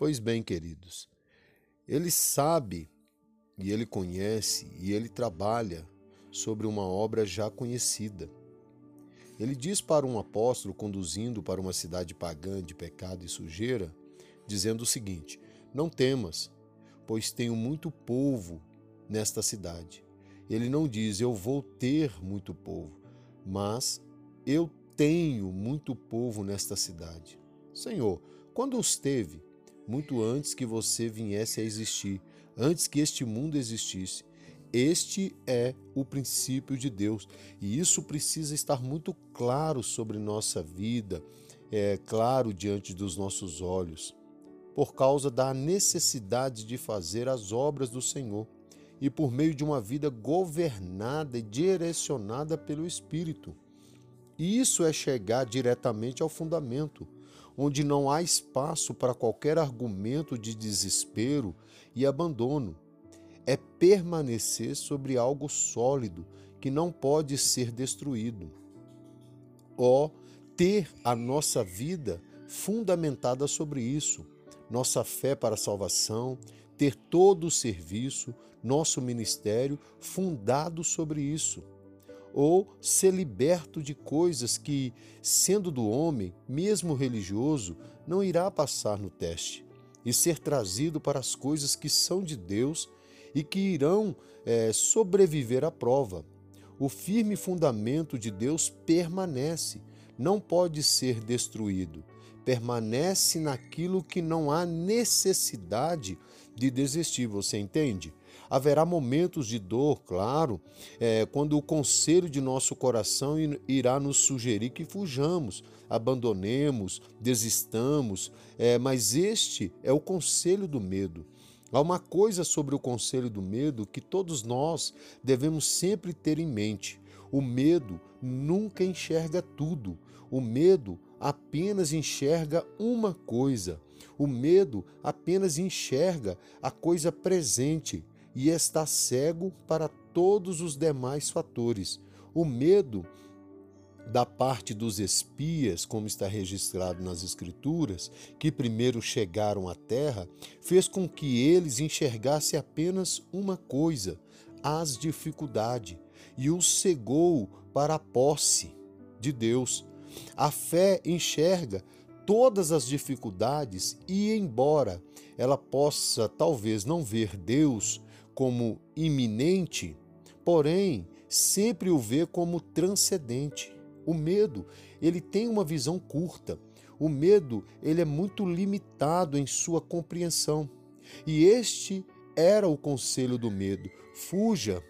Pois bem, queridos, ele sabe e ele conhece e ele trabalha sobre uma obra já conhecida. Ele diz para um apóstolo conduzindo para uma cidade pagã de pecado e sujeira, dizendo o seguinte: Não temas, pois tenho muito povo nesta cidade. Ele não diz eu vou ter muito povo, mas eu tenho muito povo nesta cidade. Senhor, quando os teve? Muito antes que você viesse a existir, antes que este mundo existisse. Este é o princípio de Deus e isso precisa estar muito claro sobre nossa vida, é claro diante dos nossos olhos, por causa da necessidade de fazer as obras do Senhor e por meio de uma vida governada e direcionada pelo Espírito. E isso é chegar diretamente ao fundamento, onde não há espaço para qualquer argumento de desespero e abandono é permanecer sobre algo sólido que não pode ser destruído. Ó, ter a nossa vida fundamentada sobre isso, nossa fé para a salvação, ter todo o serviço, nosso ministério fundado sobre isso. Ou ser liberto de coisas que, sendo do homem, mesmo religioso, não irá passar no teste, e ser trazido para as coisas que são de Deus e que irão é, sobreviver à prova. O firme fundamento de Deus permanece, não pode ser destruído. Permanece naquilo que não há necessidade de desistir, você entende? Haverá momentos de dor, claro, é, quando o conselho de nosso coração irá nos sugerir que fujamos, abandonemos, desistamos, é, mas este é o conselho do medo. Há uma coisa sobre o conselho do medo que todos nós devemos sempre ter em mente. O medo nunca enxerga tudo. O medo apenas enxerga uma coisa. O medo apenas enxerga a coisa presente e está cego para todos os demais fatores. O medo da parte dos espias, como está registrado nas Escrituras, que primeiro chegaram à terra, fez com que eles enxergassem apenas uma coisa, as dificuldades, e os cegou para a posse de Deus. A fé enxerga todas as dificuldades e, embora ela possa talvez não ver Deus como iminente, porém sempre o vê como transcendente. O medo, ele tem uma visão curta. O medo, ele é muito limitado em sua compreensão. E este era o conselho do medo: fuja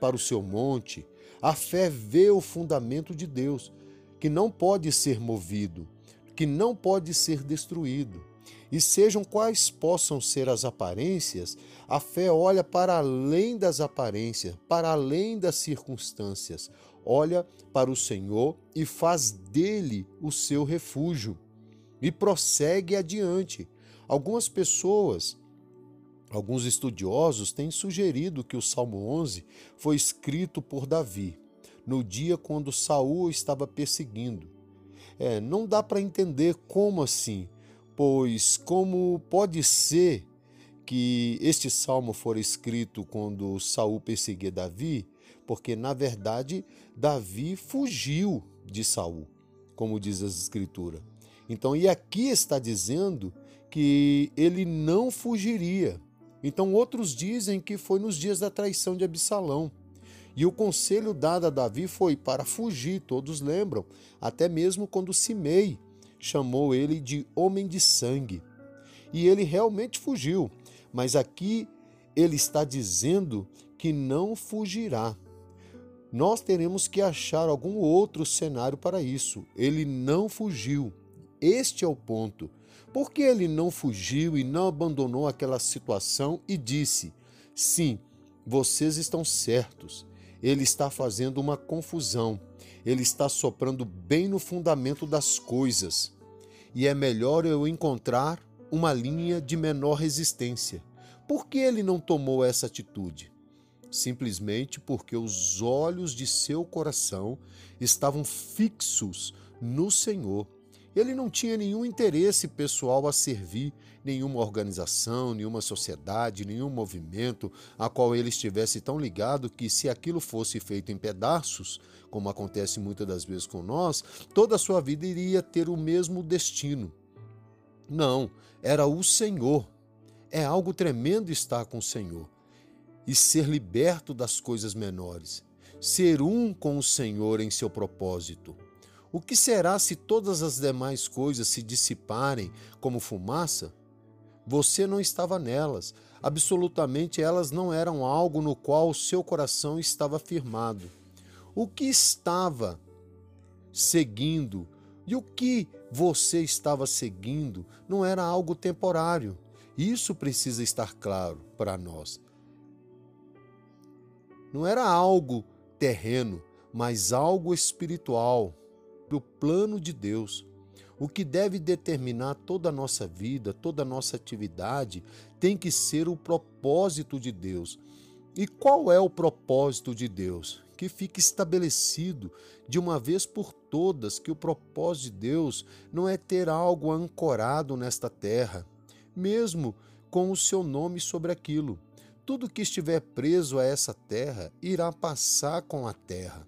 para o seu monte. A fé vê o fundamento de Deus, que não pode ser movido, que não pode ser destruído. E sejam quais possam ser as aparências, a fé olha para além das aparências, para além das circunstâncias, olha para o Senhor e faz dele o seu refúgio e prossegue adiante. Algumas pessoas, alguns estudiosos têm sugerido que o Salmo 11 foi escrito por Davi no dia quando Saul estava perseguindo. É, não dá para entender como assim, pois como pode ser que este salmo for escrito quando Saul perseguia Davi, porque na verdade Davi fugiu de Saul, como diz as escrituras. Então, e aqui está dizendo que ele não fugiria. Então, outros dizem que foi nos dias da traição de Absalão. E o conselho dado a Davi foi para fugir, todos lembram, até mesmo quando Simei chamou ele de homem de sangue. E ele realmente fugiu, mas aqui ele está dizendo que não fugirá. Nós teremos que achar algum outro cenário para isso. Ele não fugiu. Este é o ponto. Por que ele não fugiu e não abandonou aquela situação e disse: Sim, vocês estão certos. Ele está fazendo uma confusão. Ele está soprando bem no fundamento das coisas. E é melhor eu encontrar uma linha de menor resistência. Por que ele não tomou essa atitude? simplesmente porque os olhos de seu coração estavam fixos no Senhor Ele não tinha nenhum interesse pessoal a servir nenhuma organização, nenhuma sociedade, nenhum movimento a qual ele estivesse tão ligado que, se aquilo fosse feito em pedaços, como acontece muitas das vezes com nós, toda a sua vida iria ter o mesmo destino. Não, era o Senhor. É algo tremendo estar com o Senhor e ser liberto das coisas menores, ser um com o Senhor em seu propósito. O que será se todas as demais coisas se dissiparem como fumaça? Você não estava nelas, absolutamente elas não eram algo no qual o seu coração estava firmado. O que estava seguindo e o que você estava seguindo não era algo temporário. Isso precisa estar claro para nós. Não era algo terreno, mas algo espiritual, do plano de Deus. O que deve determinar toda a nossa vida, toda a nossa atividade, tem que ser o propósito de Deus. E qual é o propósito de Deus? Que fique estabelecido de uma vez por todas que o propósito de Deus não é ter algo ancorado nesta terra, mesmo com o seu nome sobre aquilo. Tudo que estiver preso a essa terra irá passar com a terra.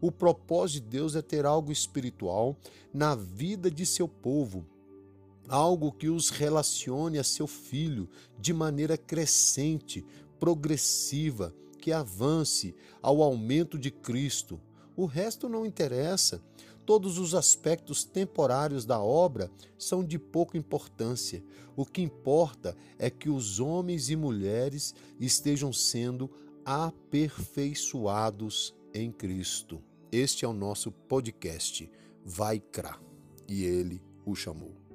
O propósito de Deus é ter algo espiritual na vida de seu povo, algo que os relacione a seu filho de maneira crescente, progressiva, que avance ao aumento de Cristo. O resto não interessa. Todos os aspectos temporários da obra são de pouca importância. O que importa é que os homens e mulheres estejam sendo aperfeiçoados em Cristo. Este é o nosso podcast Vai Crá, e ele o chamou.